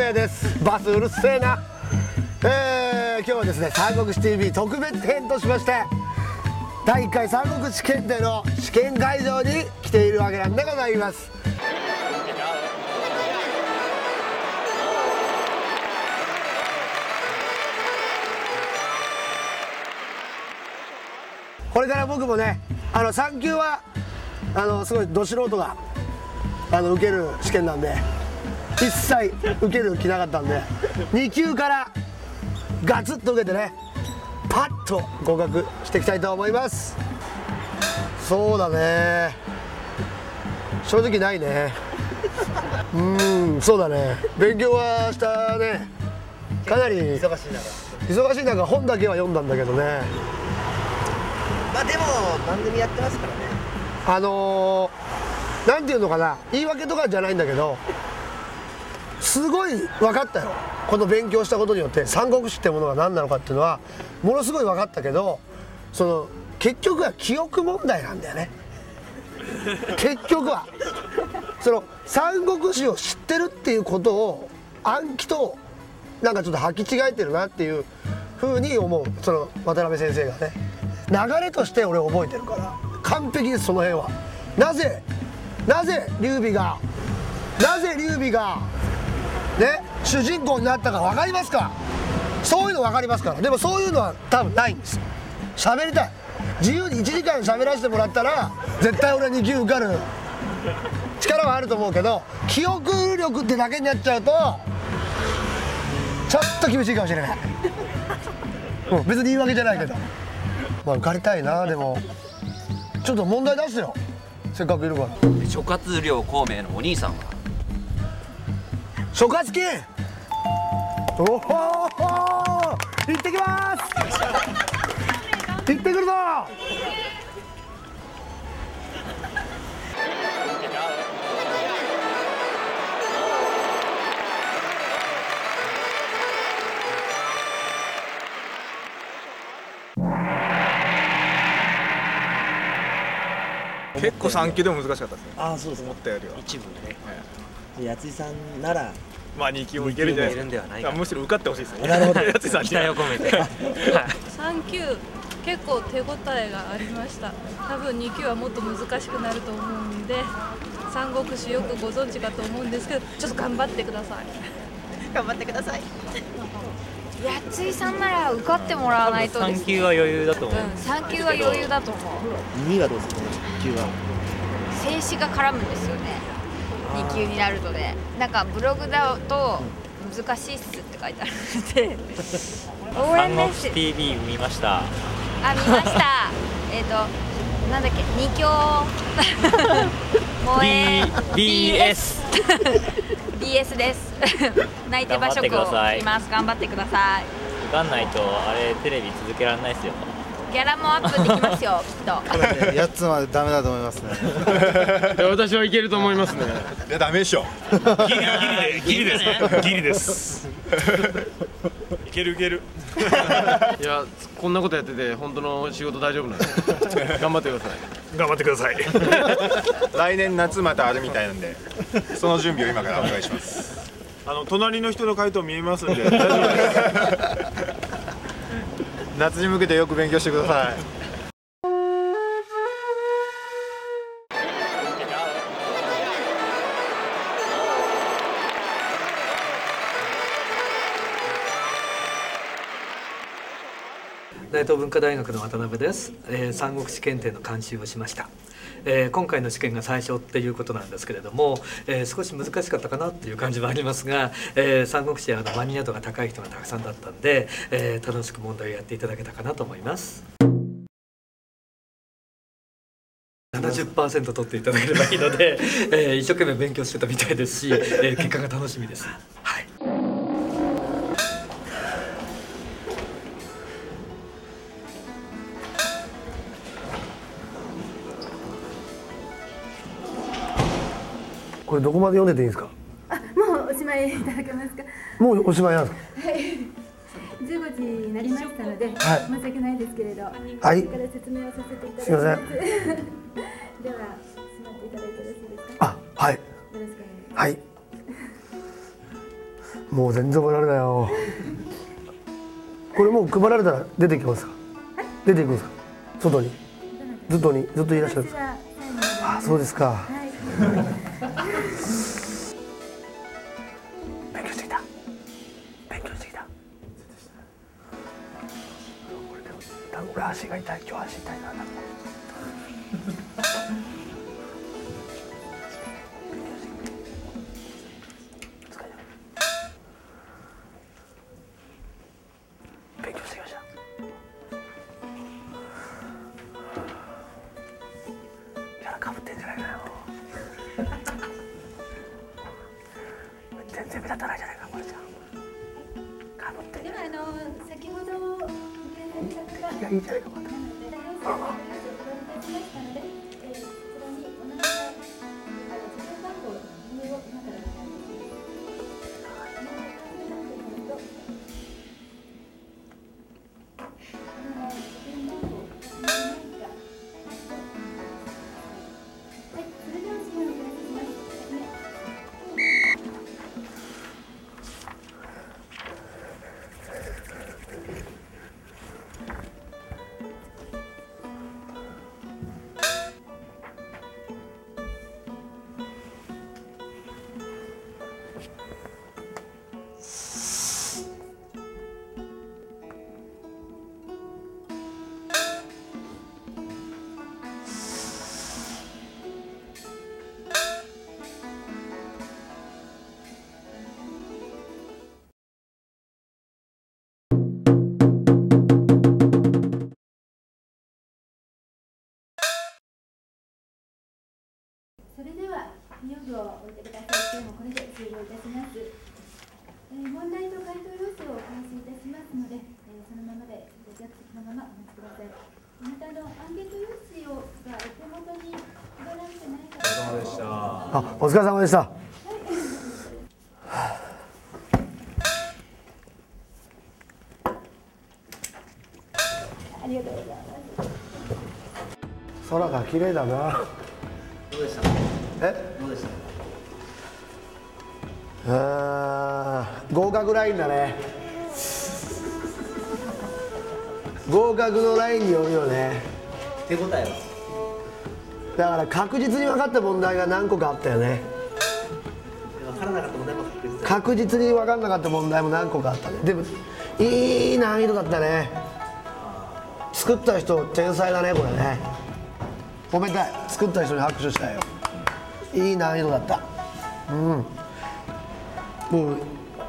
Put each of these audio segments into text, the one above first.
也です。バスうるせえな。えー、今日はですね三国志 TV 特別編としまして第1回三国志検定の試験会場に来ているわけなんでございます。これから僕もねあの3級はあのすごいど素人があの受ける試験なんで一切受ける気なかったんで2級からガツッと受けてねパッと合格していきたいと思います。そうだね。正直ないね。うんそうだね。勉強はしたね。かなり忙しい中。忙しい中本だけは読んだんだけどね。まあでも番組やってますからね。あのー、なんていうのかな。言い訳とかじゃないんだけどすごい分かったよ。この勉強したことによって三国志ってものが何なのかっていうのはものすごい分かったけどその結局は記憶問題なんだよね。結局は。その三国志を知ってるっていうことを暗記となんかちょっと履き違えてるなっていうふうに思うその渡辺先生がね。流れとして俺覚えてるから完璧ですその辺は。なぜなぜ劉備がなぜ劉備がね主人公になったか分かりますか？そういうの分かりますから。でもそういうのは多分ないんですよ。喋りたい。自由に1時間喋らせてもらったら絶対俺2級受かる力はあると思うけど記憶力ってだけになっちゃうとちょっと厳しいかもしれない、うん、別に言い訳じゃないけど。まあ受かりたいなでも。ちょっと問題出してよ。せっかくいるから。諸葛亮孔明のお兄さんは？諸葛金おお行ってきます。行ってくるぞ。結構3級でも難しかったですね。ああそうです思ったよりは。一部ね。じゃあ八井さんならまあ2級もいけるんじゃないではないか。あむしろ受かってほしいですね。なるほど。やつさんに期待を込めて。はい3級結構手応えがありました。多分2級はもっと難しくなると思うんで三国志よくご存知かと思うんですけどちょっと頑張ってください。頑張ってください。八井さんなら受かってもらわないとです3級は余裕だと思う、うん、3級は余裕だと思う。2はどうですかね1級は。静止が絡むんですよね2級になるとねなんかブログだと難しいっすって書いてあるので応援メッセージ TV 見ました。あ見ました。えっとなんだっけ二強。萌え BS BS です。泣いて馬食をさい。見ます。頑張ってください。受かんないとあれテレビ続けられないですよギャラもアップできますよ きっと。8つまでダメだと思いますね。私はいけると思いますね。いやダメでしょ。ギリギリでギリですギリです。いけるいける。いや、こんなことやってて本当の仕事大丈夫なんで頑張ってください。頑張ってください。来年夏またあるみたいなんでその準備を今からお願いします。あの隣の人の回答見えますんで大丈夫です夏に向けてよく勉強してください。大東文化大学の渡辺です、えー三国志検定の監修をしました、えー今回の試験が最初っていうことなんですけれども、えー少し難しかったかなっていう感じはありますが、えー三国志はのマニア度が高い人がたくさんだったんで、えー楽しく問題をやっていただけたかなと思います。70%取っていただければいいので、えー一生懸命勉強してたみたいですし、えー結果が楽しみです。これどこまで読んでていいんですか？もうおしまいいただけますか？もうおしまいなんですか？はい。15時になりましたので、はい。申し訳ないですけれど、はい。から説明をさせていただきます。すいません。では座っていただいてよろしいですか？あはい。よろしくお願いします。はい。もう全然覚えられないよ。これもう配られたら出てきますか？出ていくんですか？外に。ずっとにずっといらっしゃる。んですかあそうですか勉強してきた。勉強してきた。これで多分俺足が痛い。今日足痛いな全然目立たないじゃないかこれじゃかぶってではあの先ほどいやいいじゃないかまたあお疲れ様でした。ありがとうございます空が綺麗だな。どうでした？え？どうでした？あー合格ラインだね。合格のラインによるよね。手応えは？だから確実に分かった問題が何個かあったよね。分からなかった問題も確実に分かんなかった問題も何個かあったね。でもいい難易度だったね。作った人天才だねこれね。褒めたい。作った人に拍手したいよ。いい難易度だった。うん。もう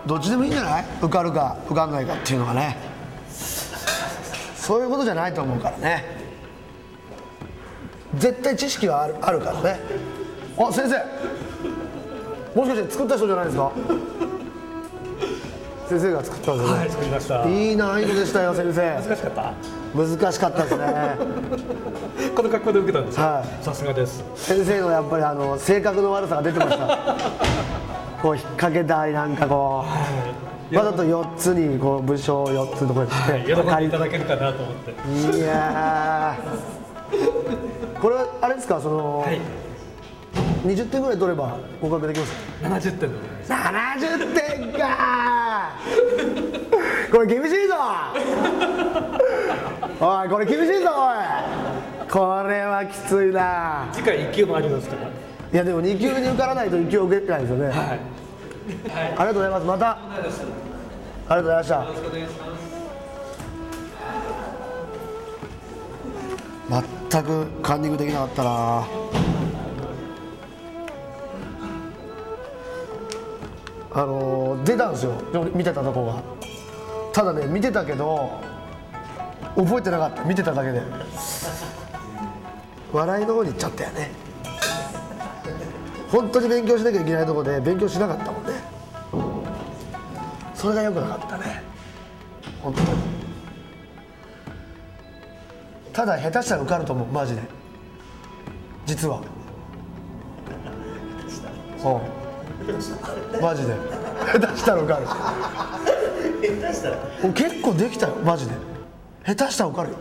どっちでもいいんじゃない？受かるか受かんないかっていうのがね。そういうことじゃないと思うからね絶対知識はあるあるからね。あ先生。もしかして作った人じゃないですか？先生が作ったんで。すよねはい作りました。いい難易度でしたよ先生。難しかった？難しかったですね。この格好で受けたんですよはい。さすがです。先生のやっぱりあの性格の悪さが出てました。こう引っ掛けたりなんかこう。わざと4つにこう武将4つのところにはい喜んでいただけるかなと思って。いやーこれはあれですか？その、はい。20点ぐらい取れば合格できます？70点でございます。70点か！これ厳しいぞ！おいこれ厳しいぞおい！これはきついな。次回1級もありますから。いやでも2級に受からないと1級受けないですよね、はい。ありがとうございます。また。ありがとうございました全くカンニングできなかったな。あの出たんですよ。見てたとこが。ただね見てたけど覚えてなかった。見てただけで。笑いの方に行っちゃったよね。本当に勉強しなきゃいけないとこで勉強しなかったもんね。それが良くなかったね。本当に。ただ下手したら受かると思う。マジで。実は。うん。マジで。下手したら受かる。下手したら。結構できたよ。マジで。下手したら受かるよ